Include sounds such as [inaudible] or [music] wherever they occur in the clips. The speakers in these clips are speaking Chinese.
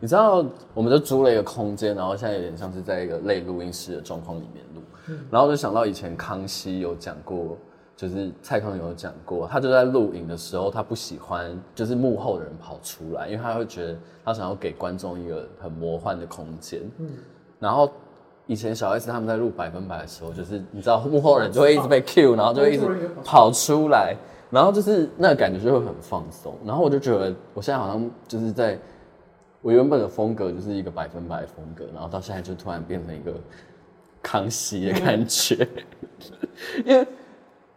你知道，我们就租了一个空间，然后现在有点像是在一个类录音室的状况里面录。嗯、然后就想到以前康熙有讲过，就是蔡康永有讲过，他就在录影的时候，他不喜欢就是幕后的人跑出来，因为他会觉得他想要给观众一个很魔幻的空间。嗯，然后以前小 S 他们在录百分百的时候，就是你知道幕后人就会一直被 cue，然后就会一直跑出来，然后就是那个感觉就会很放松。然后我就觉得我现在好像就是在我原本的风格就是一个百分百的风格，然后到现在就突然变成一个。康熙的感觉，[laughs] 因为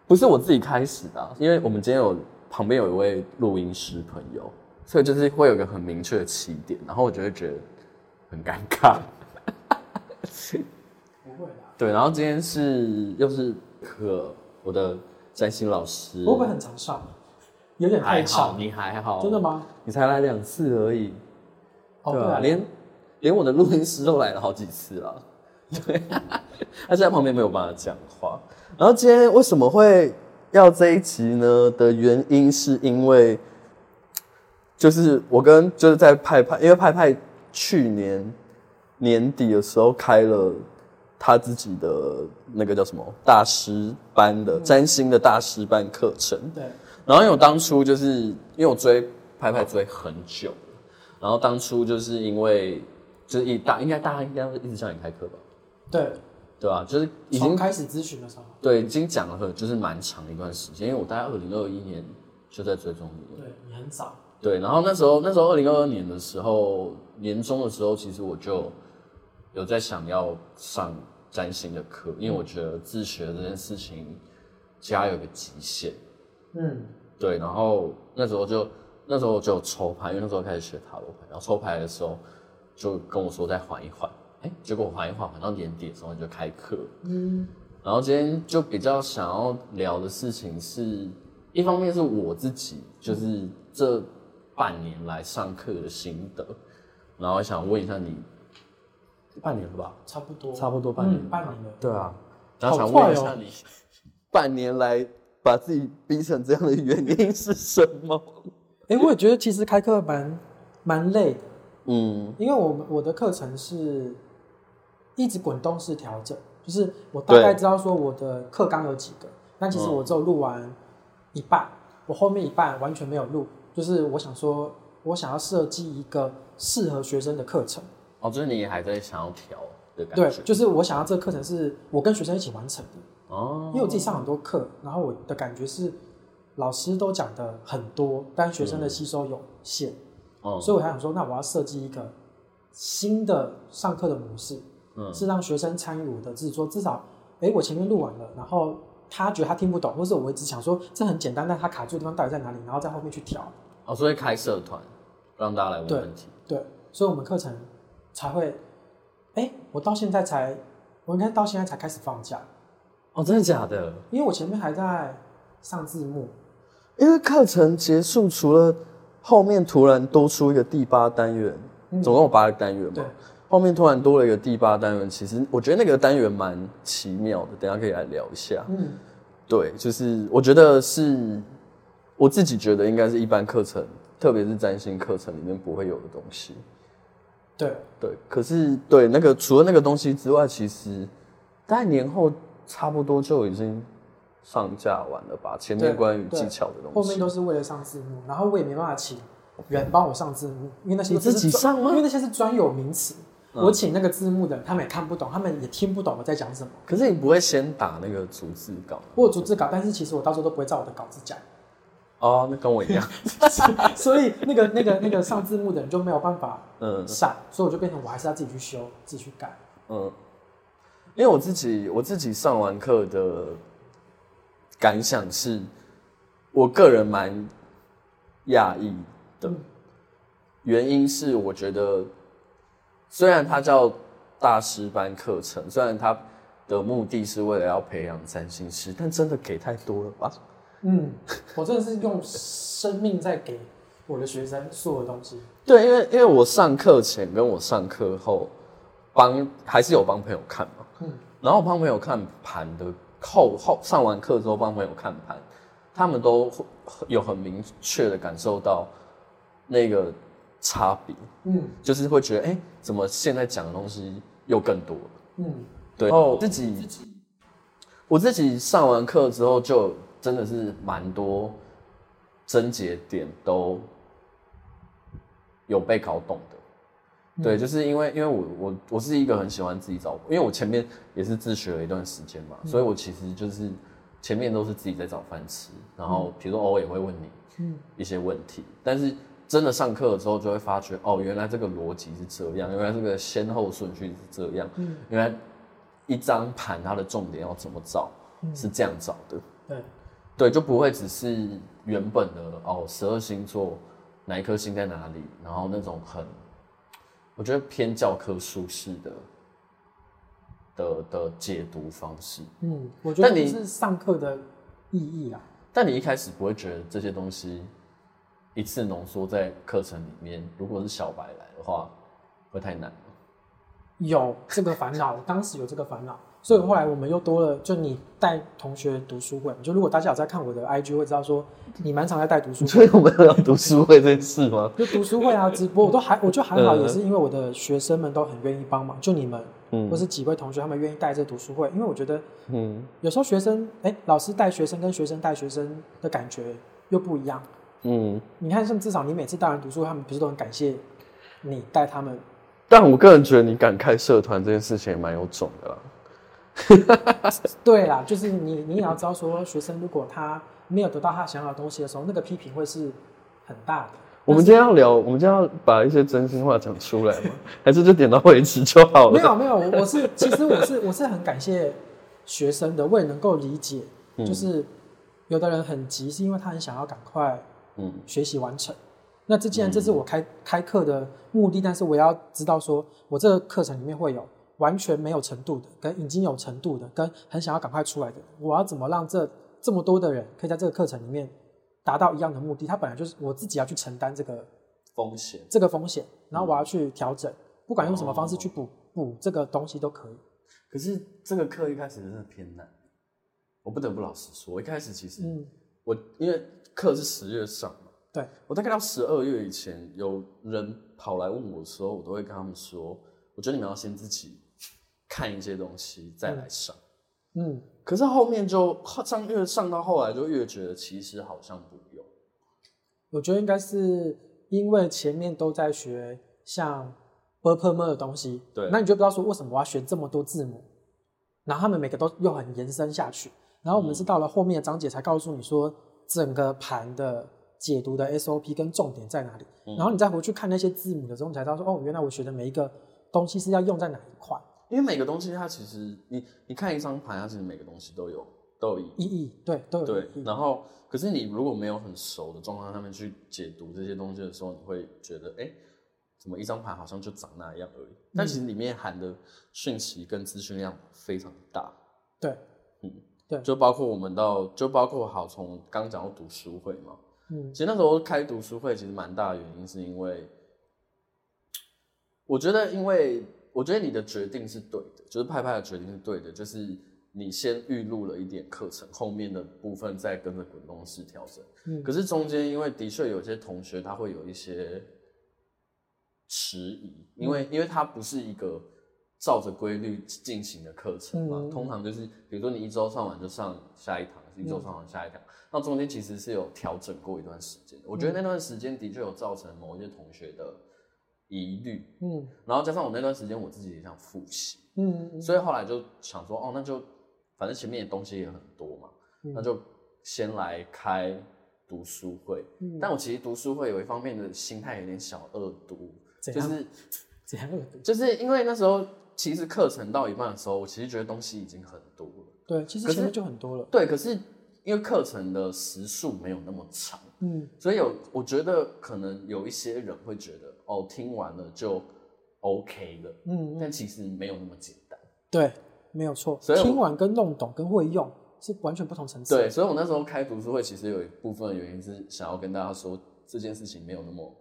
不是我自己开始的，因为我们今天有旁边有一位录音师朋友，所以就是会有一个很明确的起点，然后我就会觉得很尴尬。不会的。对，然后今天是又是可，我的占星老师。会不会很常上？有点太长。你还好？真的吗？你才来两次而已。哦，对啊，连连我的录音师都来了好几次了。对，他在旁边没有办法讲话。然后今天为什么会要这一集呢？的原因是因为，就是我跟就是在派派，因为派派去年年底的时候开了他自己的那个叫什么大师班的占星的大师班课程。对。然后因为我当初就是因为我追派派追很久，然后当初就是因为就是一大应该大家应该会一直叫你开课吧。对，对吧？就是已经开始咨询的时候，对，已经讲了很，就是蛮长的一段时间。因为我大概二零二一年就在追踪你，对，你很早。对，然后那时候，那时候二零二二年的时候，年终的时候，其实我就有在想要上占星的课，因为我觉得自学这件事情，家有个极限。嗯，对，然后那时候就那时候就抽牌，因为那时候开始学塔罗牌，然后抽牌的时候就跟我说再缓一缓。哎，结果缓一缓，缓到年底的时候就开课。嗯，然后今天就比较想要聊的事情是，一方面是我自己就是这半年来上课的心得，然后想问一下你，半年了吧？差不多，差不多半年，嗯，半年了。对啊，然后想问一下你，半年来把自己逼成这样的原因是什么？哎，我也觉得其实开课蛮蛮累的。嗯，因为我们我的课程是。一直滚动式调整，就是我大概知道说我的课纲有几个，但其实我只有录完一半，我后面一半完全没有录。就是我想说，我想要设计一个适合学生的课程。哦，就是你还在想要调的感觉。对，就是我想要这个课程是我跟学生一起完成的。哦。因为我自己上很多课，然后我的感觉是老师都讲的很多，但学生的吸收有限。哦。所以我还想说，那我要设计一个新的上课的模式。嗯，是让学生参与我的制作，至少，哎、欸，我前面录完了，然后他觉得他听不懂，或是我一直想说这很简单，但他卡住的地方到底在哪里，然后在后面去调。哦，所以开社团，让大家来问问题。对，对，所以我们课程才会，哎、欸，我到现在才，我应该到现在才开始放假。哦，真的假的？因为我前面还在上字幕。因为课程结束，除了后面突然多出一个第八单元，嗯、总共有八个单元嘛。对。后面突然多了一个第八单元，其实我觉得那个单元蛮奇妙的，等一下可以来聊一下。嗯，对，就是我觉得是我自己觉得应该是一般课程，特别是占星课程里面不会有的东西。对对，可是对那个除了那个东西之外，其实大概年后差不多就已经上架完了吧？前面关于技巧的东西，后面都是为了上字幕，然后我也没办法请人帮我上字幕，因为那些你自己上吗？因为那些是专有名词。我请那个字幕的，他们也看不懂，他们也听不懂我在讲什么。可是你不会先打那个逐字稿？我有逐字稿，但是其实我到时候都不会照我的稿子讲。哦，那跟我一样。[laughs] 所以那个、那个、那个上字幕的人就没有办法嗯上，嗯，所以我就变成我还是要自己去修、自己去改。嗯，因为我自己我自己上完课的感想是，我个人蛮讶异的，嗯，原因是我觉得。虽然它叫大师班课程，虽然它的目的是为了要培养占星师，但真的给太多了吧？嗯，我真的是用生命在给我的学生所有的东西。对，因为因为我上课前跟我上课后帮还是有帮朋友看嘛，嗯，然后帮朋友看盘的后后上完课之后帮朋友看盘，他们都有很明确的感受到那个。差别，嗯，就是会觉得，哎、欸，怎么现在讲的东西又更多了，嗯，对。然后自己，自己我自己上完课之后，就真的是蛮多症结点都有被搞懂对，就是因为因为我我我是一个很喜欢自己找，因为我前面也是自学了一段时间嘛，嗯、所以我其实就是前面都是自己在找饭吃，然后比如说偶尔也会问你，嗯，一些问题，嗯、但是。真的上课的时候就会发觉，哦，原来这个逻辑是这样，原来这个先后顺序是这样，嗯，原来一张盘它的重点要怎么找，嗯、是这样找的，对，对，就不会只是原本的哦，十二星座哪一颗星在哪里，然后那种很，我觉得偏教科书式的的的解读方式，嗯，我觉得你是上课的意义啊，但你一开始不会觉得这些东西。一次浓缩在课程里面，如果是小白来的话，会太难吗？有这个烦恼，当时有这个烦恼，所以后来我们又多了，就你带同学读书会。就如果大家有在看我的 IG，会知道说你蛮常在带读书会。所以我们要读书会这件事吗？就读书会啊，直播我都还，我就还好，也是因为我的学生们都很愿意帮忙。就你们，嗯，或是几位同学，他们愿意带这读书会，因为我觉得，嗯，有时候学生，哎、欸，老师带学生跟学生带学生的感觉又不一样。嗯，你看，像至少你每次带人读书，他们不是都很感谢你带他们？但我个人觉得你敢开社团这件事情也蛮有种的啦。[laughs] 对啦，就是你，你也要知道说，学生如果他没有得到他想要的东西的时候，那个批评会是很大的。我们今天要聊，我们今天要把一些真心话讲出来吗？还是就点到为止就好了？没有没有，我是其实我是我是很感谢学生的，我也能够理解，就是有的人很急，是因为他很想要赶快。嗯，学习完成。那这既然这是我开、嗯、开课的目的，但是我要知道说，我这个课程里面会有完全没有程度的，跟已经有程度的，跟很想要赶快出来的，我要怎么让这这么多的人可以在这个课程里面达到一样的目的？他本来就是我自己要去承担这个风险，这个风险，然后我要去调整，嗯、不管用什么方式去补补这个东西都可以。可是这个课一开始真的偏难，我不得不老实说，一开始其实、嗯、我因为。课是十月上嘛？对，我大概到十二月以前，有人跑来问我的时候，我都会跟他们说，我觉得你们要先自己看一些东西再来上。嗯。可是后面就上越上到后来就越觉得其实好像不用。我觉得应该是因为前面都在学像 perm 的东西对。那你就不知道说为什么我要学这么多字母然后他们每个都又很延伸下去然后我们是到了后面的章节才告诉你说整个盘的解读的 sop 跟重点在哪里然后你再回去看那些字母的时候你才知道说哦原来我学的每一个东西是要用在哪一块。因为每个东西它其实你你看一张牌，它其实每个东西都有都有意义，意义对都有对。然后可是你如果没有很熟的状况下面去解读这些东西的时候，你会觉得哎，怎么一张牌好像就长那样而已？嗯、但其实里面含的讯息跟资讯量非常大。对，嗯。对，就包括我们到，就包括好从刚讲到读书会嘛，嗯，其实那时候开读书会其实蛮大的原因是因为，我觉得因为我觉得你的决定是对的，就是派派的决定是对的，就是你先预录了一点课程，后面的部分再跟着滚动式调整，嗯，可是中间因为的确有些同学他会有一些迟疑，因为因为他不是一个。照着规律进行的课程嘛，嗯、通常就是，比如说你一周上完就上下一堂，一周上完下一堂，那、嗯、中间其实是有调整过一段时间。我觉得那段时间的确有造成某一些同学的疑虑，嗯，然后加上我那段时间我自己也想复习，嗯，所以后来就想说，哦，那就反正前面的东西也很多嘛，嗯、那就先来开读书会。嗯、但我其实读书会有一方面的心态有点小恶毒，样就是怎样恶毒？就是因为那时候。其实课程到一半的时候，我其实觉得东西已经很多了。对，其实前面就很多了。对，可是因为课程的时数没有那么长，嗯，所以有我觉得可能有一些人会觉得哦，听完了就 OK 了，嗯，但其实没有那么简单。对，没有错。所以听完跟弄懂跟会用是完全不同层次。对，所以我那时候开读书会，其实有一部分的原因是想要跟大家说，这件事情没有那么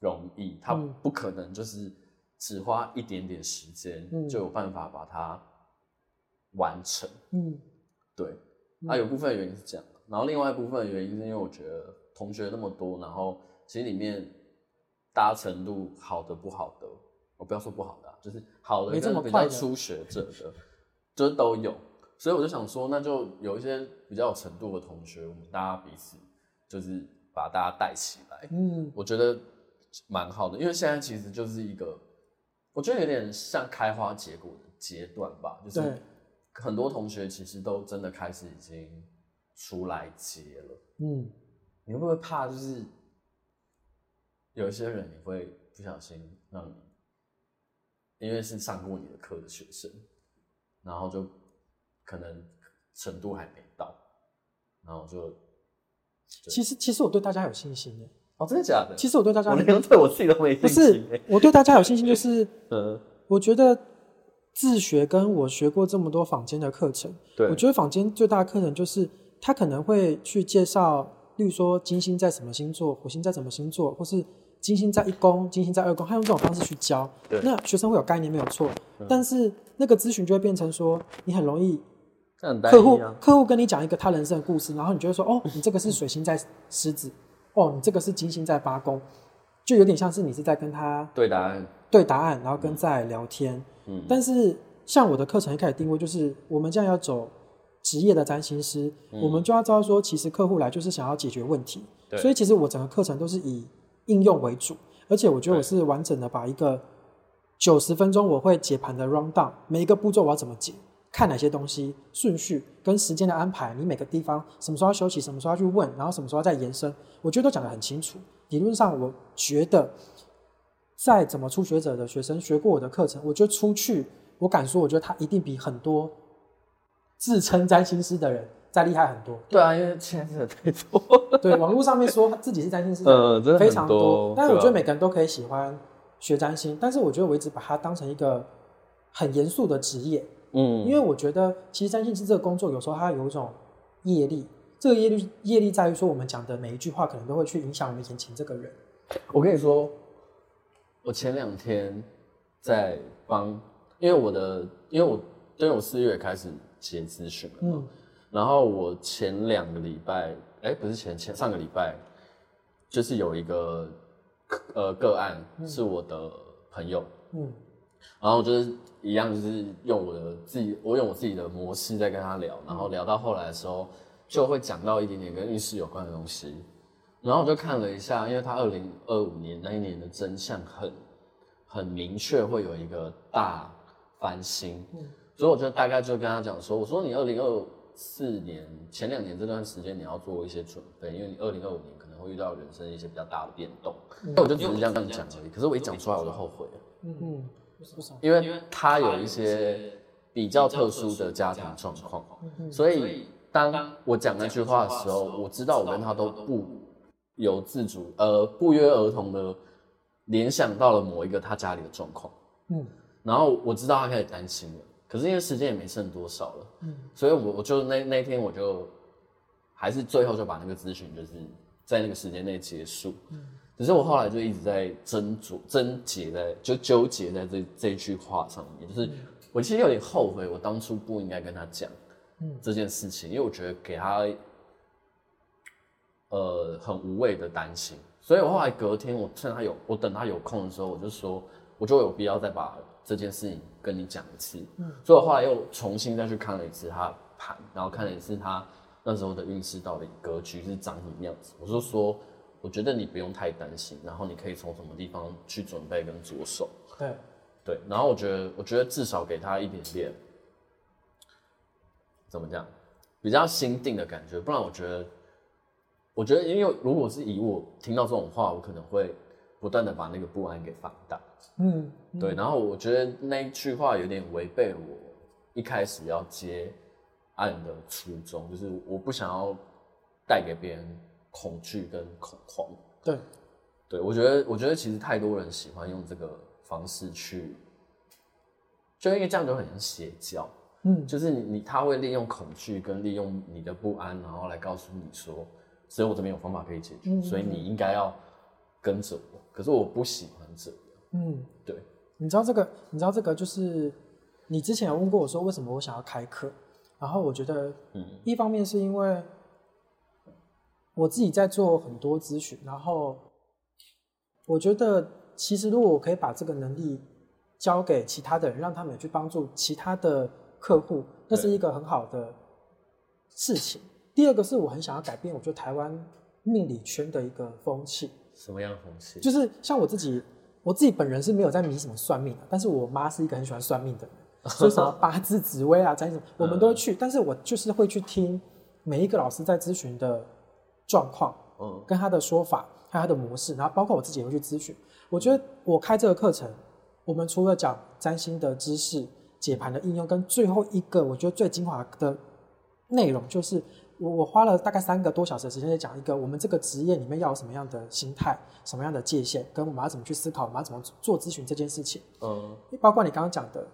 容易，它不可能就是。只花一点点时间就有办法把它完成。嗯，对。啊，有部分原因是这样，然后另外一部分原因是因为我觉得同学那么多，然后其实里面搭程度好的不好的，我不要说不好的，就是好的跟比较初学者的，就是都有。所以我就想说，那就有一些比较有程度的同学，我们大家彼此就是把大家带起来。嗯，我觉得蛮好的，因为现在其实就是一个，我觉得有点像开花结果的阶段吧。就是很多同学其实都真的开始已经出来接了。嗯，你会不会怕？就是有一些人，你会不小心让你，因为是上过你的课的学生，然后就。可能程度还没到，然后就，其实其实我对大家有信心耶。哦，真的假的？其实我对大家，我连对我自己都没信心。不是，我对大家有信心，就是，[laughs] 嗯，我觉得自学跟我学过这么多坊间的课程，对，我觉得坊间最大的课程就是他可能会去介绍，例如说金星在什么星座，火星在什么星座，或是金星在一宫，金星在二宫，他用这种方式去教，那学生会有概念没有错，嗯，但是那个咨询就会变成说你很容易。啊、客户客户跟你讲一个他人生的故事，然后你就会说：“哦，你这个是水星在狮子，哦，你这个是金星在八宫，就有点像是你是在跟他对答案，对答案，然后跟在聊天。嗯，但是像我的课程一开始定位就是，我们这样要走职业的占星师，嗯、我们就要知道说，其实客户来就是想要解决问题，所以其实我整个课程都是以应用为主，而且我觉得我是完整的把一个九十分钟我会解盘的 run down，每一个步骤我要怎么解。”看哪些东西顺序跟时间的安排，你每个地方什么时候要休息，什么时候要去问，然后什么时候要再延伸，我觉得都讲得很清楚。理论上，我觉得再怎么初学者的学生学过我的课程，我觉得出去，我敢说，我觉得他一定比很多自称占星师的人再厉害很多。对啊，因为现在真的太多。对，网络上面说自己是占星师的非常多，但是我觉得每个人都可以喜欢学占星，但是我觉得我一直把它当成一个很严肃的职业。嗯，因为我觉得其实占星师这个工作有时候它有一种业力，这个业力业力在于说我们讲的每一句话可能都会去影响我们眼前这个人。我跟你说，我前两天在帮，因为我的，因为我因为我四月开始接咨询了，嗯，然后我前两个礼拜，哎，不是前前上个礼拜，就是有一个呃个案是我的朋友，嗯。嗯然后就是一样，就是用我的自己，我用我自己的模式在跟他聊，然后聊到后来的时候，就会讲到一点点跟运势有关的东西。然后我就看了一下，因为他二零二五年那一年的真相很很明确，会有一个大翻新，所以我就大概就跟他讲说，我说你二零二四年前两年这段时间你要做一些准备，因为你二零二五年可能会遇到人生一些比较大的变动。那我就只是这样这样讲而已，可是我一讲出来我就后悔了。嗯嗯。因为他有一些比较特殊的家庭状况，所以当我讲那句话的时候，我知道我跟他都不由自主，呃，不约而同的联想到了某一个他家里的状况，嗯，然后我知道他开始担心了，可是因为时间也没剩多少了，嗯，所以我我就那那天我就还是最后就把那个咨询就是在那个时间内结束，嗯。只是我后来就一直在斟酌、纠结在就纠结在这这句话上面，就是我其实有点后悔，我当初不应该跟他讲这件事情，因为我觉得给他呃很无谓的担心，所以我后来隔天我趁他有我等他有空的时候，我就说我就有必要再把这件事情跟你讲一次，嗯所以我后来又重新再去看了一次他的盘，然后看了一次他那时候的运势到底格局是长什么样子，我就说。我觉得你不用太担心，然后你可以从什么地方去准备跟着手。对，对，然后我觉得，我觉得至少给他一点点，怎么讲，比较心定的感觉。不然我觉得，我觉得，因为如果是以我听到这种话，我可能会不断的把那个不安给放大。嗯，嗯。对。然后我觉得那一句话有点违背我一开始要接案的初衷，就是我不想要带给别人。恐惧跟恐慌，对，对我觉得，我觉得其实太多人喜欢用这个方式去，就因为这样就很像邪教，嗯，就是你你他会利用恐惧跟利用你的不安，然后来告诉你说，只有我这边有方法可以解决，嗯、所以你应该要跟着我。可是我不喜欢这样，嗯，对，你知道这个，你知道这个就是你之前有问过我说为什么我想要开课，然后我觉得，嗯，一方面是因为。我自己在做很多咨询，然后我觉得其实如果我可以把这个能力交给其他的人，让他们也去帮助其他的客户，那是一个很好的事情。第二个是我很想要改变，我觉得台湾命理圈的一个风气。什么样的风气？就是像我自己，我自己本人是没有在迷什么算命的，但是我妈是一个很喜欢算命的人，[laughs] 所以什么八字、紫微啊、占星，我们都会去。但是我就是会去听每一个老师在咨询的状况，嗯，跟他的说法，还有他的模式，然后包括我自己也会去咨询。我觉得我开这个课程，我们除了讲占星的知识、解盘的应用，跟最后一个我觉得最精华的内容就是。我我花了大概三个多小时的时间在讲一个我们这个职业里面要有什么样的心态，什么样的界限，跟我们要怎么去思考，我们要怎么做咨询这件事情。嗯，包括你刚刚讲的，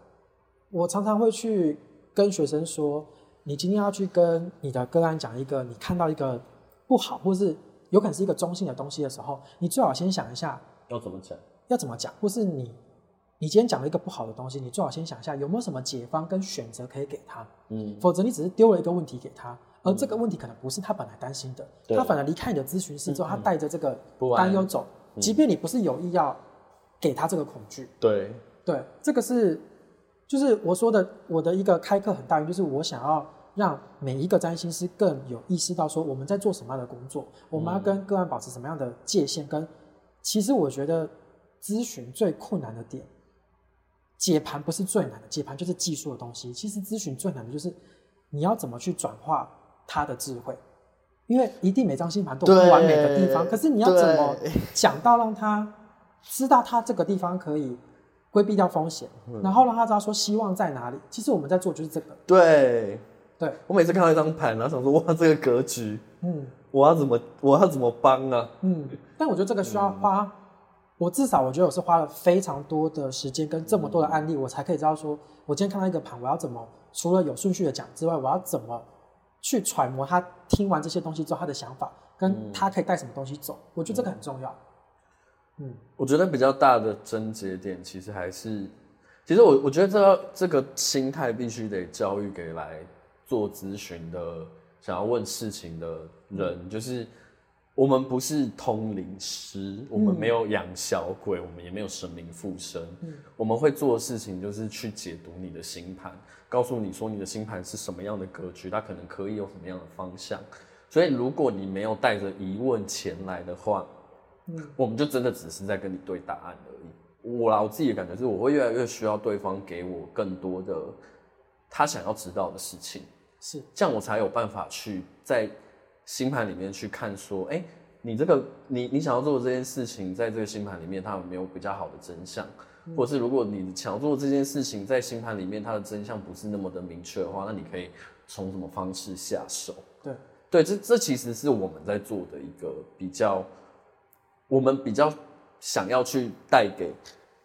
我常常会去跟学生说，你今天要去跟你的个案讲一个你看到一个不好，或是有可能是一个中性的东西的时候，你最好先想一下要怎么讲，要怎么讲，或是你。你今天讲了一个不好的东西，你最好先想一下有没有什么解方跟选择可以给他，嗯，否则你只是丢了一个问题给他，而这个问题可能不是他本来担心的，嗯、他反而离开你的咨询室之后，嗯、他带着这个担忧走，嗯、即便你不是有意要给他这个恐惧，对，对，这个是就是我说的我的一个开课很大原因，就是我想要让每一个占星师更有意识到说我们在做什么样的工作，我们要跟个案保持什么样的界限，跟其实我觉得咨询最困难的点。解盘不是最难的，解盘就是技术的东西。其实咨询最难的就是你要怎么去转化他的智慧，因为一定每张星盘都有不完美的地方，可是你要怎么讲到让他知道他这个地方可以规避掉风险，嗯、然后让他知道说希望在哪里。其实我们在做就是这个。对，对我每次看到一张盘，然后想说哇，这个格局，嗯，我要怎么我要怎么帮啊？嗯，但我觉得这个需要花。我至少我觉得我是花了非常多的时间跟这么多的案例，我才可以知道说，我今天看到一个盘，我要怎么除了有顺序的讲之外，我要怎么去揣摩他听完这些东西之后他的想法，跟他可以带什么东西走。我觉得这个很重要。嗯，我觉得比较大的症结点其实还是，其实我我觉得这个这个心态必须得教育给来做咨询的想要问事情的人，就是。我们不是通灵师，我们没有养小鬼，嗯、我们也没有神明附身。嗯、我们会做的事情就是去解读你的星盘，告诉你说你的星盘是什么样的格局，它可能可以有什么样的方向。所以，如果你没有带着疑问前来的话，嗯，我们就真的只是在跟你对答案而已。我啦，我自己的感觉是，我会越来越需要对方给我更多的他想要知道的事情，是这样，我才有办法去在。星盘里面去看，说，哎、欸，你这个，你你想要做的这件事情，在这个星盘里面，它有没有比较好的真相？嗯、或者是如果你想要做的这件事情，在星盘里面，它的真相不是那么的明确的话，那你可以从什么方式下手？对，对，这这其实是我们在做的一个比较，我们比较想要去带给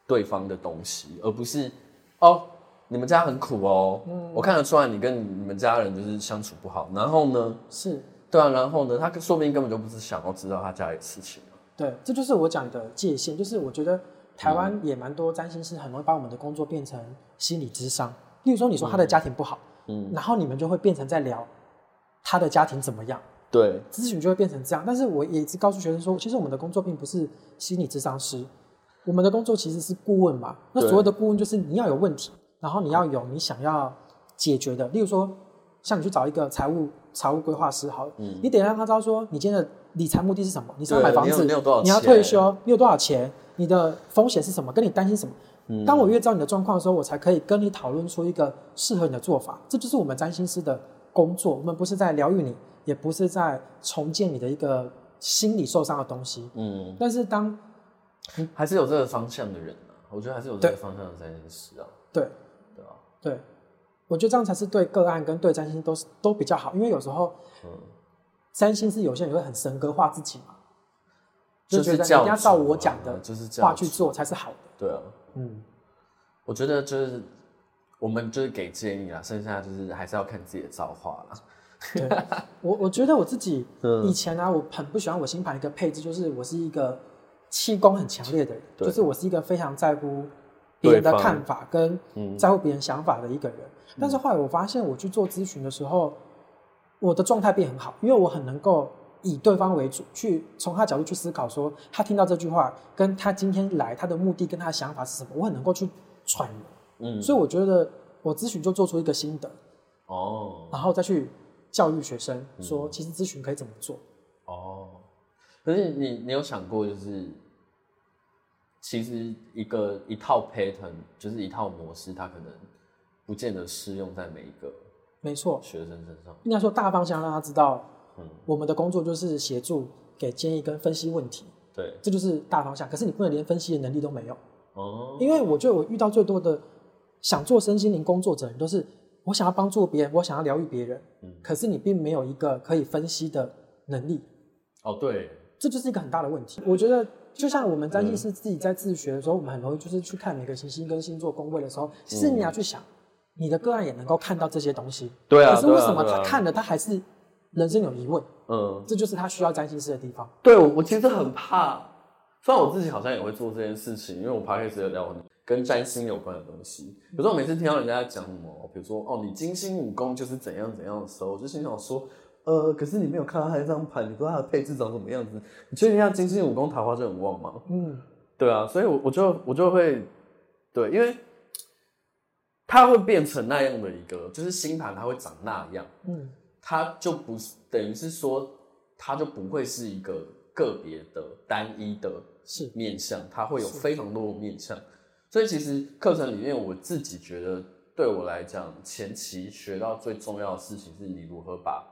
对方的东西，而不是哦，你们家很苦哦，嗯、我看得出来你跟你们家人就是相处不好，然后呢？是。对啊，然后呢，他说不定根本就不是想要知道他家里的事情。对，这就是我讲的界限，就是我觉得台湾也蛮多占星师很容易把我们的工作变成心理咨商。例如说，你说他的家庭不好，嗯，然后你们就会变成在聊他的家庭怎么样。对，咨询就会变成这样。但是我也一直告诉学生说，其实我们的工作并不是心理咨商师，我们的工作其实是顾问嘛。那所谓的顾问就是你要有问题，然后你要有你想要解决的。例如说，像你去找一个财务。财务规划师，好，嗯、你得让他知道说，你今天的理财目的是什么？你是要买房子？你，你要退休？你有多少钱？你的风险是什么？跟你担心什么？嗯、当我越知道你的状况的时候，我才可以跟你讨论出一个适合你的做法。这就是我们占星师的工作。我们不是在疗愈你，也不是在重建你的一个心理受伤的东西。嗯，但是当还是有这个方向的人呢、啊？我觉得还是有这个方向的占星师啊。对，对啊，对。我觉得这样才是对个案跟对占星都是都比较好，因为有时候，嗯，占星是有些人会很神格化自己嘛，就觉得你一定要照我讲的就是话去做才是好的。对啊，嗯，我觉得就是我们就是给建议啦，剩下就是还是要看自己的造化啦。对，我我觉得我自己 [laughs] 以前呢、啊，我很不喜欢我星盘一个配置，就是我是一个气功很强烈的人，就是我是一个非常在乎别人的看法跟在乎别人想法的一个人。但是后来我发现，我去做咨询的时候，我的状态变很好，因为我很能够以对方为主，去从他角度去思考，说他听到这句话，跟他今天来他的目的跟他的想法是什么，我很能够去揣摩。嗯，所以我觉得我咨询就做出一个心得，哦，然后再去教育学生说，其实咨询可以怎么做。哦，可是你你有想过，就是其实一个一套 pattern 就是一套模式，它可能不见得适用在每一个没错学生身上。应该说大方向让他知道。我们的工作就是协助、给建议跟分析问题，对，这就是大方向。可是你不能连分析的能力都没有哦。因为我觉得我遇到最多的想做身心灵工作者人，都是我想要帮助别人，我想要疗愈别人，嗯，可是你并没有一个可以分析的能力。哦，对，这就是一个很大的问题。我觉得就像我们占星师自己在自学的时候，我们很容易就是去看每个行星跟星座宫位的时候，其实你要去想，你的个案也能够看到这些东西，对啊。可是为什么他看了他还是？人生有疑问，嗯，这就是他需要占星师的地方。对，我我其实很怕，虽然我自己好像也会做这件事情，因为我 podcast 有聊跟占星有关的东西。有时候我每次听到人家在讲什么，比如说哦，你金星武功就是怎样怎样的时候，我就心想说，呃，可是你没有看到他这张盘，你不知道他的配置长什么样子，你确定他金星武功桃花就很旺吗？嗯，对啊，所以我我就我就会，对，因为他会变成那样的一个，就是星盘它会长那样，嗯。它就不是等于是说，它就不会是一个个别的单一的是面相，它会有非常多的面相。所以其实课程里面，我自己觉得对我来讲，前期学到最重要的事情是你如何把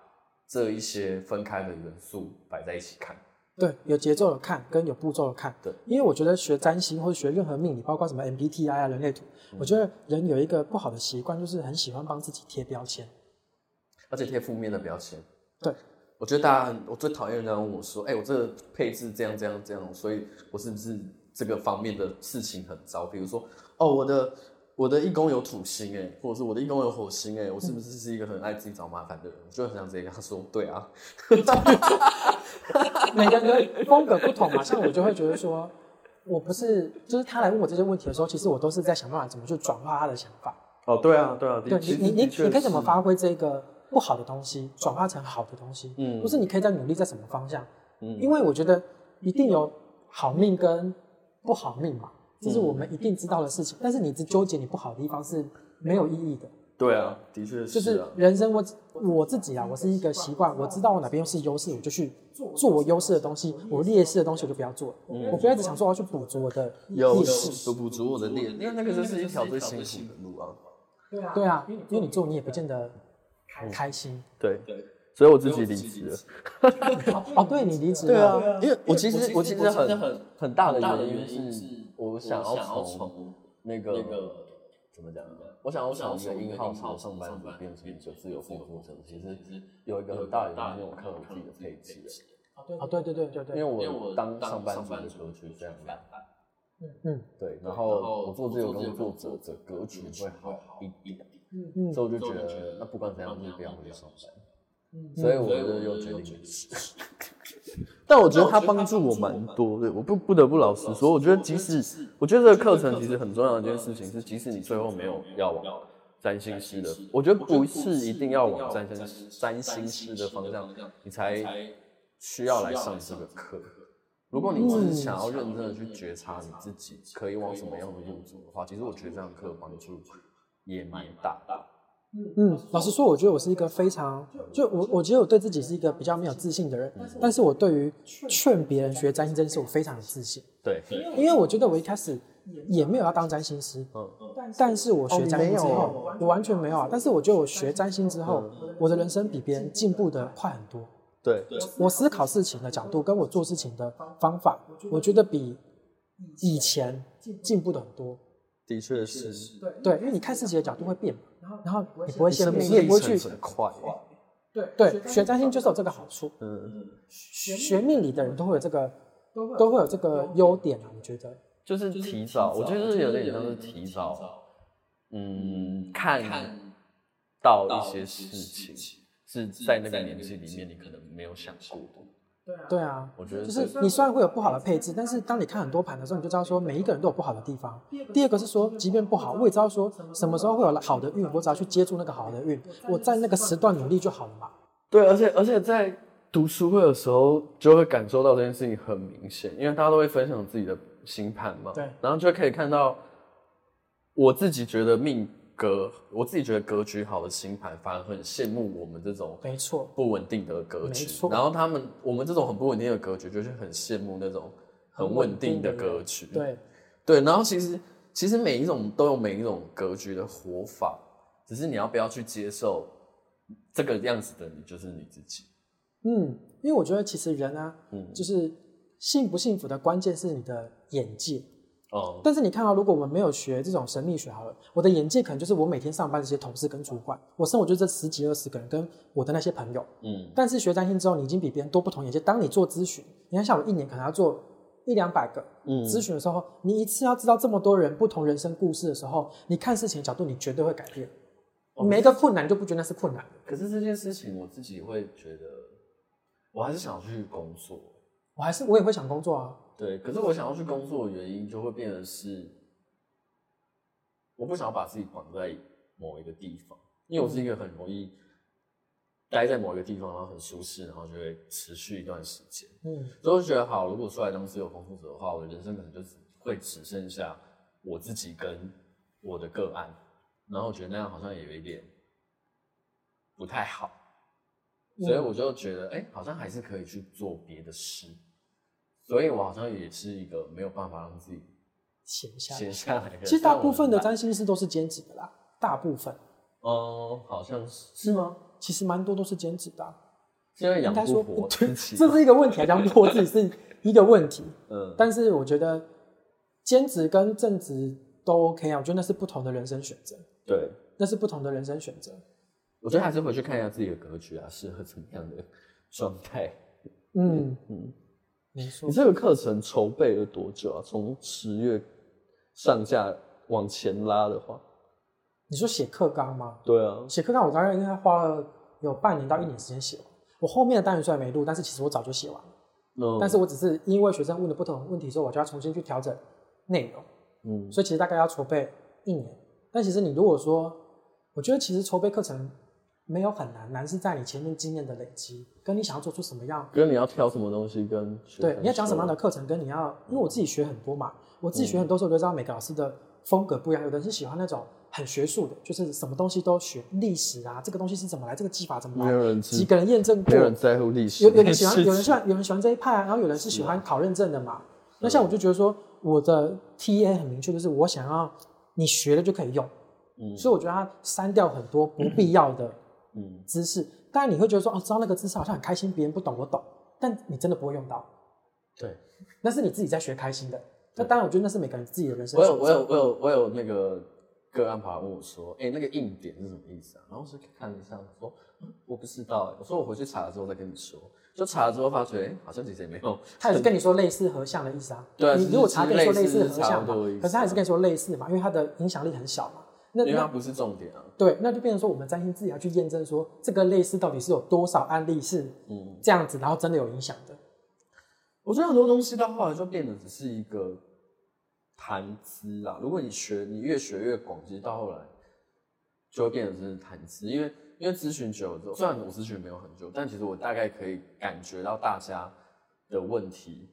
这一些分开的元素摆在一起看。对，有节奏的看跟有步骤的看。对，因为我觉得学占星或者学任何命理，包括什么 MBTI 啊、人类图，嗯，我觉得人有一个不好的习惯，就是很喜欢帮自己贴标签。而且贴负面的标签，对，我觉得大家，我最讨厌人家问我说，哎、欸，我这个配置这样这样这样，所以我是不是这个方面的事情很糟？比如说，哦，我的我的一宫有土星，哎，或者是我的一宫有火星，哎，我是不是是一个很爱自己找麻烦的人？我就很想直接跟他说，对啊，[laughs] 每个人的风格不同嘛，像我就会觉得说，我不是，就是他来问我这些问题的时候，其实我都是在想办法怎么去转化他的想法。哦，对啊，对啊，对，你你你你可以怎么发挥这个？不好的东西转化成好的东西，嗯，不是你可以在努力在什么方向，嗯，因为我觉得一定有好命跟不好命嘛，这是我们一定知道的事情。但是你只纠结你不好的地方是没有意义的。对啊，的确是啊。就是人生我我自己啊，我是一个习惯，我知道我哪边是优势，我就去做我优势的东西；我劣势的东西我就不要做。嗯，我不要一直想说我要去补足我的劣势，补足我的劣，因为那个就是一条最辛苦的路啊。对啊，对啊，因为你做你也不见得。开心，嗯、对对，所以我自己离职了。[laughs] 哦，对你离职了，对啊，因为我其实我其实很很很大的原因是，我想要从那个怎么讲呢？我想要从一个 house 的上班族变成一个自由工作者，其实有一个很大的原因，我看我自己的配置。啊，对对对对对，因为我当上班族的格局非常烂。嗯嗯，对，然后我做自由工作者的格局会好一点。嗯嗯，所以我就觉得，那不管怎样，就是不要回去上班。嗯，所以我就又决定离职。[laughs] 但我觉得他帮助我蛮多的，我不不得不老实说，我觉得即使我觉得这个课程其实很重要的一件事情是，即使你最后没有要往占星师的，我觉得不是一定要往占星占星师的方向，你才需要来上这个课。如果你只是想要认真的去觉察你自己可以往什么样的路走的话，其实我觉得这堂课帮助。也蛮大的，嗯，老实说，我觉得我是一个非常，就我，我觉得我对自己是一个比较没有自信的人，但是我对于劝别人学占星这件事，我非常有自信。对，因为我觉得我一开始也没有要当占星师，嗯，但是我学占星之后，我完全没有啊，但是我觉得我学占星之后，我的人生比别人进步的快很多。对，我思考事情的角度跟我做事情的方法，我觉得比以前进步的很多。的确是，对对，因为你看事情的角度会变，然后你不会羡慕，你也不会去很快。对对，学占星就是有这个好处。嗯，学命理的人都会有这个，都会有这个优点啊。我觉得就是提早，我觉得是有点像是提早，嗯，看到一些事情是在那个年纪里面你可能没有想过的。对啊，我觉得就是你虽然会有不好的配置，但是当你看很多盘的时候，你就知道说每一个人都有不好的地方。第二个是说，即便不好，我也知道说什么时候会有好的运，我只要去接住那个好的运，我在那个时段努力就好了嘛。对，而且而且在读书会的时候，就会感受到这件事情很明显，因为大家都会分享自己的星盘嘛。对。然后就可以看到，我自己觉得命格，我自己觉得格局好的星盘，反而很羡慕我们这种没错不稳定的格局。然后他们，我们这种很不稳定的格局，就是很羡慕那种很稳定的格局。对。对。然后其实，其实每一种都有每一种格局的活法，只是你要不要去接受这个样子的你，就是你自己。嗯，因为我觉得其实人啊，嗯，就是幸不幸福的关键是你的眼界哦。但是你看啊，如果我们没有学这种神秘学，好了，我的眼界可能就是我每天上班这些同事跟主管，我生活就这十几二十个人跟我的那些朋友，嗯。但是学占星之后，你已经比别人多不同眼界。当你做咨询，你看像我一年可能要做一两百个咨询的时候，嗯，你一次要知道这么多人不同人生故事的时候，你看事情的角度，你绝对会改变。哦，每一个困难你就不觉得那是困难。可是这件事情，我自己会觉得。我还是想去工作，我还是我也会想工作啊。对，可是我想要去工作的原因就会变得是，我不想要把自己绑在某一个地方，因为我是一个很容易待在某一个地方，然后很舒适，然后就会持续一段时间。嗯，所以我就觉得好，如果出来当自由工作者的话，我的人生可能就只会只剩下我自己跟我的个案，然后我觉得那样好像也有一点不太好。所以我就觉得，哎、欸，好像还是可以去做别的事。所以我好像也是一个没有办法让自己闲下闲下来。其实大部分的占星师都是兼职的啦，大部分。哦、嗯，好像是是吗？其实蛮多都是兼职的、啊。因为养不活 [laughs] 自己，这是一个问题，养不活自己是一个问题。[laughs] 嗯。但是我觉得兼职跟正职都 OK 啊，我觉得那是不同的人生选择。对，那是不同的人生选择。我觉得还是回去看一下自己的格局啊，适合怎么样的状态。嗯嗯，你这个课程筹备了多久啊？从十月上架往前拉的话，你说写课纲吗？对啊，写课纲我大概应该花了有半年到一年时间写完。我后面的单元虽然没录，但是其实我早就写完了。嗯。但是我只是因为学生问的不同问题之后，我就要重新去调整内容。嗯。所以其实大概要筹备一年。但其实你如果说，我觉得其实筹备课程。没有很难，难是在你前面经验的累积，跟你想要做出什么样，跟你要挑什么东西，跟对你要讲什么样的课程，跟你要，因为我自己学很多嘛，我自己学很多时候，我就知道每个老师的风格不一样，有的人是喜欢那种很学术的，就是什么东西都学历史啊，这个东西是怎么来，这个技法怎么来，没有人几个人验证过，没有人在乎历史，有有人喜欢，[laughs] 有人喜欢，有人喜欢这一派啊，然后有人是喜欢考认证的嘛，那像我就觉得说，我的 TA 很明确，就是我想要你学了就可以用，嗯，所以我觉得它删掉很多不必要的。嗯，知识，当然你会觉得说，哦，知道那个姿势好像很开心，别人不懂我懂，但你真的不会用到。对，那是你自己在学开心的。那当然，我觉得那是每个人自己的人生。我有，我有，我有，我有那个个案跑来问我说，哎、欸，那个硬点是什么意思啊？然后我说看一下，我说我不知道，我说我回去查了之后再跟你说。就查了之后发觉，哎、欸，好像其实也没有。[laughs] 他也是跟你说类似合相的意思啊。对啊，你如果查跟你说类似合相嘛，可是他也是跟你说类似嘛，因为它的影响力很小嘛。那因为它不是重点啊。对，那就变成说，我们占星自己要去验证说，这个类似到底是有多少案例是嗯这样子，然后真的有影响的。我觉得很多东西到后来就变得只是一个谈资啦。如果你学，你越学越广，其实到后来就会变成是谈资。因为因为咨询久了之后，虽然我咨询没有很久，但其实我大概可以感觉到大家的问题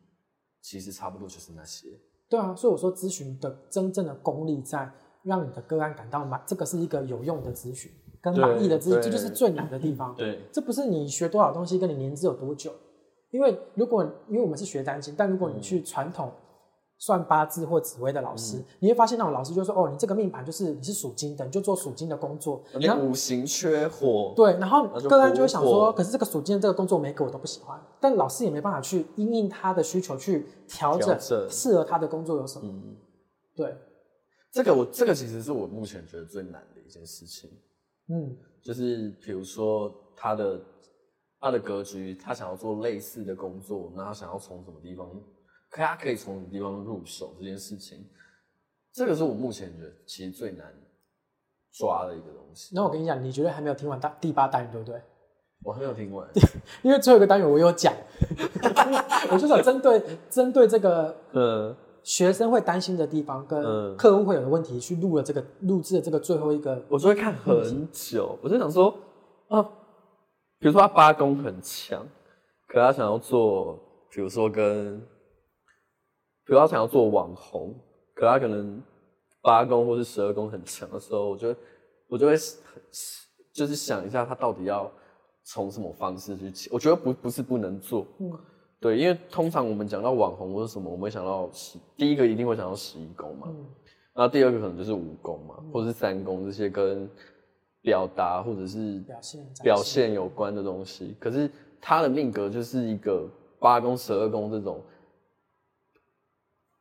其实差不多就是那些。对啊，所以我说咨询的真正的功力在。让你的个案感到满，这个是一个有用的咨询，跟满意的咨询，这就是最难的地方。对，这不是你学多少东西，跟你年资有多久。因为如果因为我们是学占星，但如果你去传统算八字或紫微的老师，嗯、你会发现那种老师就说：“哦，你这个命盘就是你是属金的，你就做属金的工作。”你五行缺火。对，然后个案就会想说：“可是这个属金的这个工作，每个我都不喜欢。”但老师也没办法去因应他的需求去调整适合他的工作有什么。嗯、对。这个我这个其实是我目前觉得最难的一件事情，嗯，就是比如说他的他的格局，他想要做类似的工作，那他想要从什么地方，可他可以从什么地方入手这件事情，这个是我目前觉得其实最难抓的一个东西。那我跟你讲，你绝对还没有听完大第八单元，对不对？我还没有听完，因为最后一个单元我有讲，[laughs] 我就想针对针对这个，呃。学生会担心的地方跟客户会有的问题，去录了这个录制的这个最后一个，我就会看很久。我就想说，啊，比如说他八宫很强，可他想要做，比如说跟，比如他想要做网红，可他可能八宫或是十二宫很强的时候，我觉得我就会就是想一下他到底要从什么方式去起。我觉得不不是不能做，嗯，对，因为通常我们讲到网红或者什么，我们会想到十，第一个一定会想到十一宫嘛，嗯，第二个可能就是五宫嘛，嗯、或者是三宫这些跟表达或者是表现表现有关的东西，可是。他的命格就是一个八宫、十二宫这种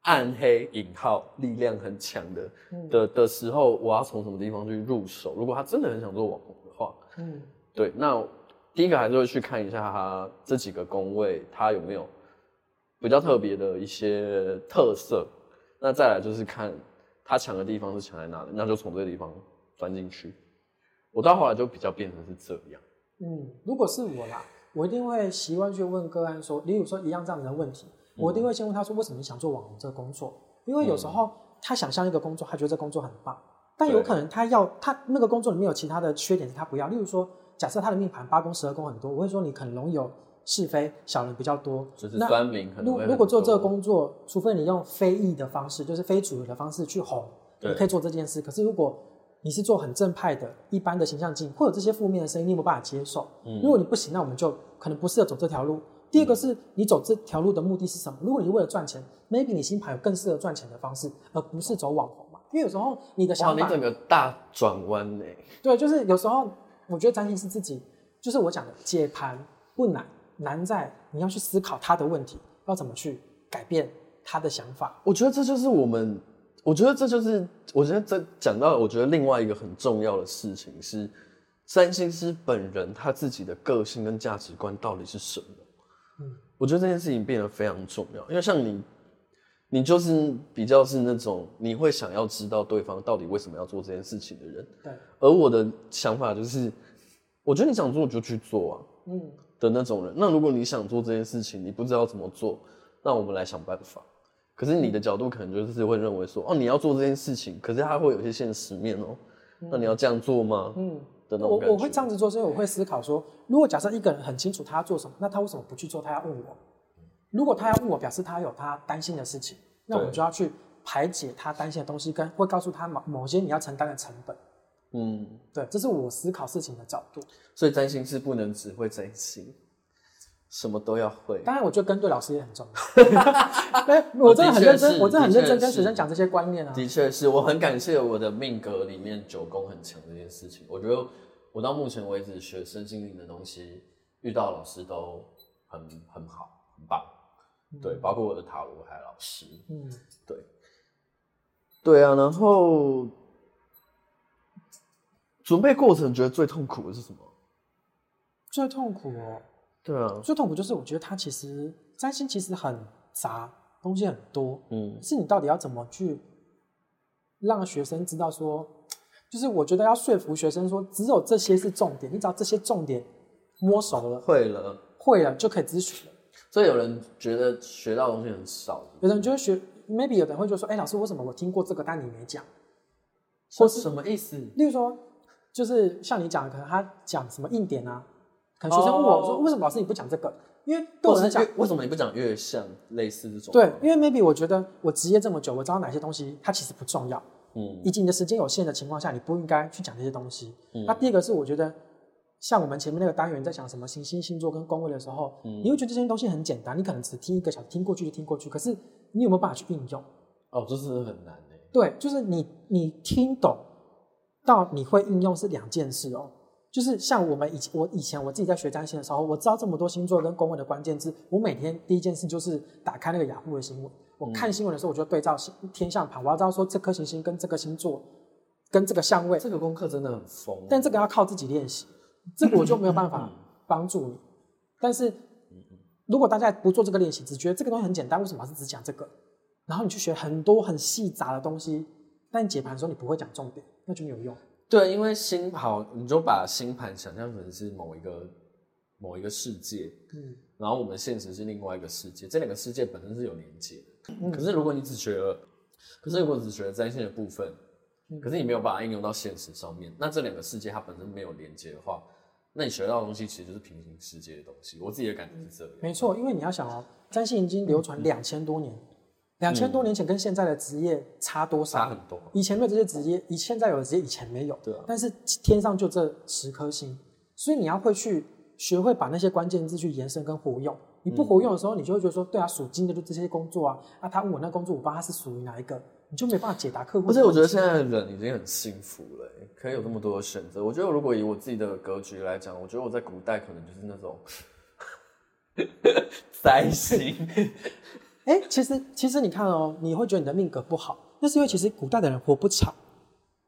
暗黑引号力量很强的、嗯、的的时候，我要从什么地方去入手？如果他真的很想做网红的话，嗯，对，那第一个还是会去看一下他这几个宫位，他有没有比较特别的一些特色。那再来就是看他强的地方是强在哪里，那就从这个地方钻进去。我到后来就比较变成是这样。嗯，如果是我啦。我一定会习惯去问个案说，例如说一样这样的问题，我一定会先问他说，为什么你想做网红这个工作？因为有时候他想象一个工作，他觉得这工作很棒，但有可能他要他那个工作里面有其他的缺点是他不要。例如说，假设他的命盘八宫十二宫很多，我会说你可能容易有是非，小人比较多。就是酸民可能如如果做这个工作，除非你用非议的方式，就是非主流的方式去哄，你可以做这件事。可是如果你是做很正派的，一般的形象镜，或者这些负面的声音，你有没有办法接受？嗯，如果你不行，那我们就可能不适合走这条路。第二个是你走这条路的目的是什么？如果你为了赚钱，maybe 你星盘有更适合赚钱的方式，而不是走网红嘛。因为有时候你的想法，你整个大转弯呢？对，就是有时候我觉得占星是自己，就是我讲的解盘不难，难在你要去思考他的问题，要怎么去改变他的想法。我觉得这就是我们。我觉得这就是，我觉得这讲到，我觉得另外一个很重要的事情是，占星师本人他自己的个性跟价值观到底是什么？嗯，我觉得这件事情变得非常重要，因为像你，你就是比较是那种你会想要知道对方到底为什么要做这件事情的人。对。而我的想法就是，我觉得你想做就去做啊，嗯，的那种人。那如果你想做这件事情，你不知道怎么做，那我们来想办法。可是你的角度可能就是会认为说，哦，你要做这件事情，可是它会有一些现实面哦、喔，那你要这样做吗？嗯，的那种感觉。我我会这样子做，所以我会思考说，如果假设一个人很清楚他要做什么，那他为什么不去做？他要问我。如果他要问我，表示他有他担心的事情，那我们就要去排解他担心的东西，跟会告诉他某某些你要承担的成本。嗯，对，这是我思考事情的角度。所以担心是不能只会占星。什么都要会，当然我觉得跟对老师也很重要。[laughs] 我真的很认真，我真的很认真跟学生讲这些观念啊。的确是，我很感谢我的命格里面九宫很强这件事情。我觉得我到目前为止学身心灵的东西，遇到老师都很很好，很棒。对，包括我的塔罗还有老师。嗯，对，对啊。然后准备过程觉得最痛苦的是什么？最痛苦哦。对啊，最痛苦就是我觉得他其实占星其实很杂，东西很多，嗯，是你到底要怎么去让学生知道说，就是我觉得要说服学生说，只有这些是重点，你只要这些重点摸熟了，会了，会了就可以咨询了。所以有人觉得学到的东西很少，有人觉得学，maybe 有人会就说，哎，老师，为什么我听过这个，但你没讲？或是什么意思？例如说，就是像你讲的，可能他讲什么硬点啊。可能学生问我说：“为什么老师你不讲这个？因为对我来讲，为什么你不讲月相类似这种？对，因为 maybe 我觉得我职业这么久，我知道哪些东西它其实不重要。嗯，以及你的时间有限的情况下，你不应该去讲这些东西。嗯，那第二个是我觉得，像我们前面那个单元在讲什么行星星座跟宫位的时候，嗯，你会觉得这些东西很简单，你可能只听一个小时，听过去就听过去。可是你有没有办法去运用？哦，这是很难的。对，就是你你听懂到你会应用是两件事哦。就是像我们以前，我以前我自己在学占星的时候，我知道这么多星座跟宫位的关键字，我每天第一件事就是打开那个雅虎的新闻，我看新闻的时候，我就对照天象盘，我要知道说这颗行星跟这个星座跟这个相位。这个功课真的很疯，但这个要靠自己练习，这个我就没有办法帮助你。但是如果大家不做这个练习，只觉得这个东西很简单，为什么是只讲这个？然后你去学很多很细杂的东西，但你解盘的时候你不会讲重点，那就没有用。对，因为星好，你就把星盘想象成是某一个某一个世界，嗯，然后我们现实是另外一个世界，这两个世界本身是有连接的。嗯，可是如果你只学了，可是如果只学了占星的部分，可是你没有把它应用到现实上面，那这两个世界它本身没有连接的话，那你学到的东西其实就是平行世界的东西。我自己的感觉是这样。没错，因为你要想哦，占星已经流传两千多年，两千、嗯、多年前跟现在的职业差多少？差很多。以前没有这些职业，以现在有的职业以前没有。对啊。但是天上就这十颗星，所以你要会去学会把那些关键字去延伸跟活用。你不活用的时候，你就会觉得说，对啊，属金的就这些工作啊。啊，他问我那工作，我不知道他是属于哪一个，你就没办法解答客户。不是，我觉得现在的人已经很幸福了，可以有这么多的选择。我觉得如果以我自己的格局来讲，我觉得我在古代可能就是那种 [laughs] 灾星。哎、欸，其实其实你看哦、喔，你会觉得你的命格不好，那是因为其实古代的人活不长，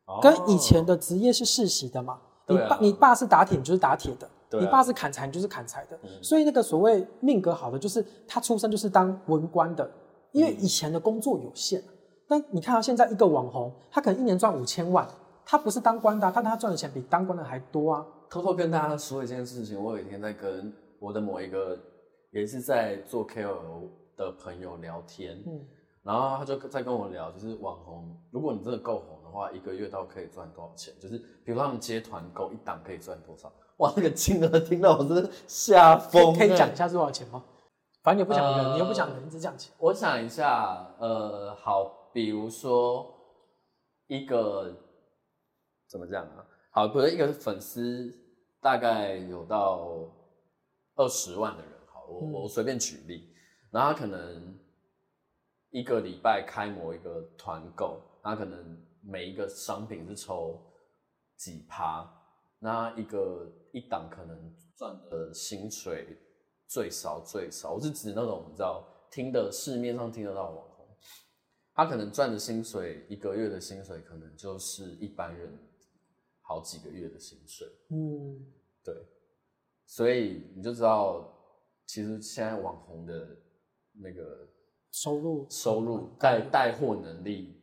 哦、跟以前的职业是世袭的嘛。你爸，你爸是打铁，你就是打铁的。你爸是砍柴，你就是砍柴的，所以那个所谓命格好的，就是他出生就是当文官的，因为以前的工作有限。但你看到现在一个网红，他可能一年赚五千万，他不是当官的，但他赚的钱比当官的还多啊。偷偷跟大家说一件事情，我有一天在跟我的某一个也是在做 KOL 的朋友聊天，嗯，然后他就在跟我聊，就是网红，如果你真的够红的话，一个月到可以赚多少钱？就是比如他们接团购一档可以赚多少？哇，那个金额听到我真的吓疯。可以讲一下是多少钱吗？反正你又不讲人，呃、你又不讲人，只讲钱。我想一下，呃，好，比如说一个怎么讲啊？好，比如一个粉丝大概有到二十万的人，好，我、嗯、我随便举例，然后他可能一个礼拜开模一个团购，他可能每一个商品是抽几趴。那一个一档可能赚的薪水最少最少，我是指那种你知道听的市面上听得到的网红，他可能赚的薪水一个月的薪水可能就是一般人好几个月的薪水。嗯，对，所以你就知道，其实现在网红的那个收入收入带带货能力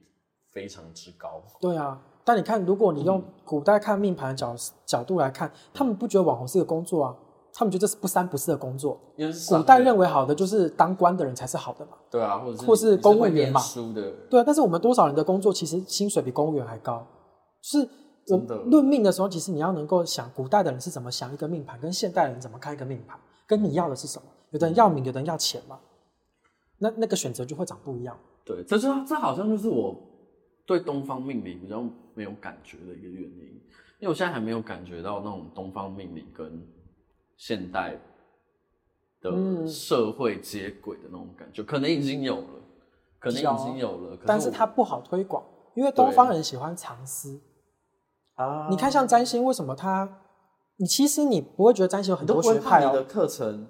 非常之高。对啊。但你看，如果你用古代看命盘的角角度来看，他们不觉得网红是一个工作啊，他们觉得这是不三不四的工作。古代认为好的就是当官的人才是好的嘛。对啊，或者是或是公务员嘛。对啊，但是我们多少人的工作其实薪水比公务员还高。就是我论命的时候，其实你要能够想古代的人是怎么想一个命盘，跟现代人怎么看一个命盘，跟你要的是什么？有的人要名，有的人要钱嘛。那那个选择就会长不一样。对，这就这好像就是我对东方命理比较没有感觉的一个原因，因为我现在还没有感觉到那种东方命理跟现代的社会接轨的那种感觉，可能已经有了，可能已经有了，但是它不好推广，因为东方人喜欢藏私啊。你看，像占星，为什么他？你其实你不会觉得占星有很多学派的课程。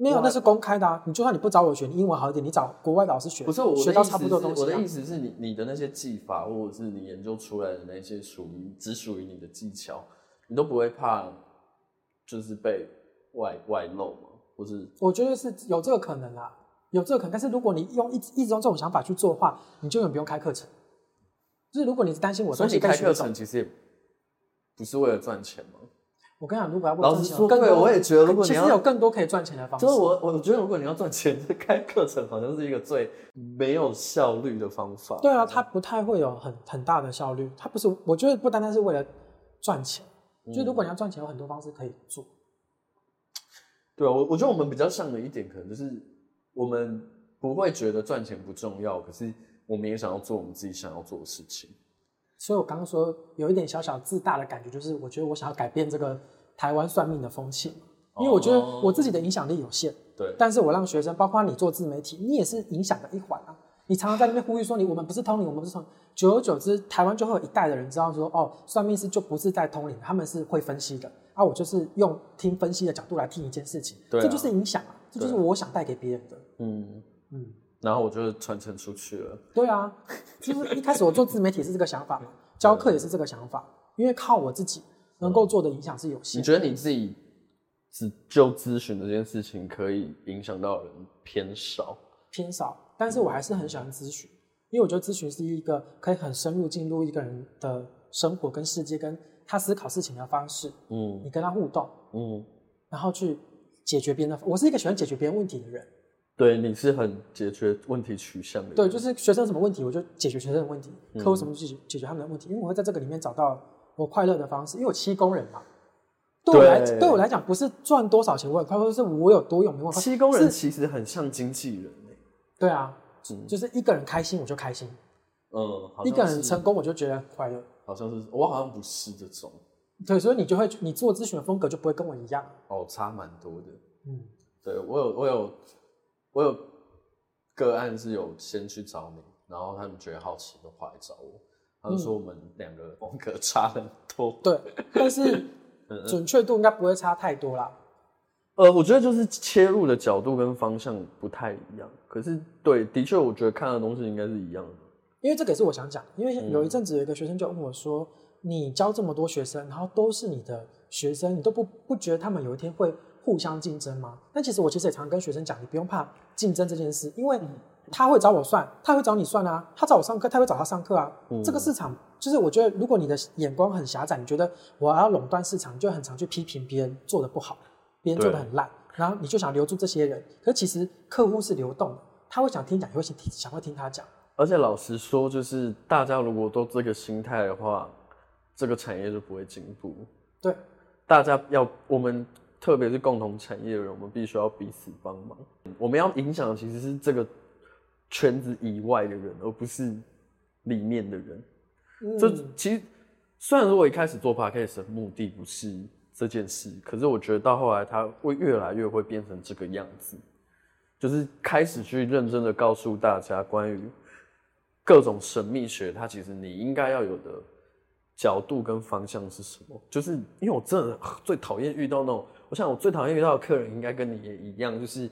没有，那是公开的啊！你就算你不找我学，你英文好一点，你找国外老师学，不是我学到差不多东西。我的意思是你你的那些技法，或者是你研究出来的那些属于只属于你的技巧，你都不会怕，就是被外外露吗？不是？我觉得是有这个可能啊，有这个可能。但是如果你用一直一直用这种想法去做的话，你就永远不用开课程。就是如果你是担心我，所以你开课程其实也不是为了赚钱吗？我跟你讲，如果要老实说，对，我也觉得，如果你其实有更多可以赚钱的方式。就是我，我觉得如果你要赚钱，[laughs] 开课程好像是一个最没有效率的方法。对啊，它不太会有很很大的效率。它不是，我觉得不单单是为了赚钱。嗯、就如果你要赚钱，有很多方式可以做。对啊，我我觉得我们比较像的一点，可能就是我们不会觉得赚钱不重要，可是我们也想要做我们自己想要做的事情。所以我刚刚说有一点小小自大的感觉，就是我觉得我想要改变这个台湾算命的风气，因为我觉得我自己的影响力有限。对，但是我让学生，包括你做自媒体，你也是影响的一环啊。你常常在那边呼吁说你我们不是通灵，我们不是通灵。久而久之，台湾就会有一代的人知道说，哦，算命师就不是在通灵，他们是会分析的。啊，我就是用听分析的角度来听一件事情，对啊，这就是影响啊，这就是我想带给别人的。嗯嗯。然后我就传承出去了。对啊，其实一开始我做自媒体是这个想法嘛，[laughs] 教课也是这个想法，因为靠我自己能够做的影响是有限。你觉得你自己只就咨询这件事情可以影响到人偏少？偏少，但是我还是很喜欢咨询，因为我觉得咨询是一个可以很深入进入一个人的生活跟世界，跟他思考事情的方式。嗯，你跟他互动，嗯，然后去解决别人的。我是一个喜欢解决别人问题的人。对，你是很解决问题取向的。对，就是学生什么问题，我就解决学生的问题；客户什么解决解决他们的问题，因为我会在这个里面找到我快乐的方式。因为我七工人嘛，对我来对，对我来讲，不是赚多少钱我很快乐，是我有多有名。七工人其实很像经纪人。对啊，嗯，就是一个人开心我就开心，嗯，一个人成功我就觉得快乐。好像是我好像不是这种。对，所以你就会你做咨询的风格就不会跟我一样。哦，差蛮多的。嗯，对我有我有我有个案是有先去找你，然后他们觉得好奇的话来找我，他就说我们两个风格差很多。嗯、对，但是 [laughs] 准确度应该不会差太多啦。呃，我觉得就是切入的角度跟方向不太一样。可是，对，的确，我觉得看的东西应该是一样的。因为这个也是我想讲，因为有一阵子有一个学生就问我说：“嗯、你教这么多学生，然后都是你的学生，你都不不觉得他们有一天会互相竞争吗？”但其实我其实也常跟学生讲，你不用怕竞争这件事，因为他会找我算，他会找你算啊，他找我上课，他会找他上课啊。嗯、这个市场就是我觉得，如果你的眼光很狭窄，你觉得我要垄断市场，你就很常去批评别人做的不好。别人做的很烂，然后你就想留住这些人，可是其实客户是流动的，他会想听讲，也会想听，想会听他讲。而且老实说，就是大家如果都这个心态的话，这个产业就不会进步。对，大家要我们特别是共同产业的人，我们必须要彼此帮忙。我们要影响的其实是这个圈子以外的人，而不是里面的人。嗯，这其实虽然说我一开始做 Podcast 的目的不是。这件事，可是我觉得到后来，他会越来越会变成这个样子，就是开始去认真的告诉大家关于各种神秘学，它其实你应该要有的角度跟方向是什么。就是因为我真的最讨厌遇到那种，我想我最讨厌遇到的客人应该跟你也一样，就是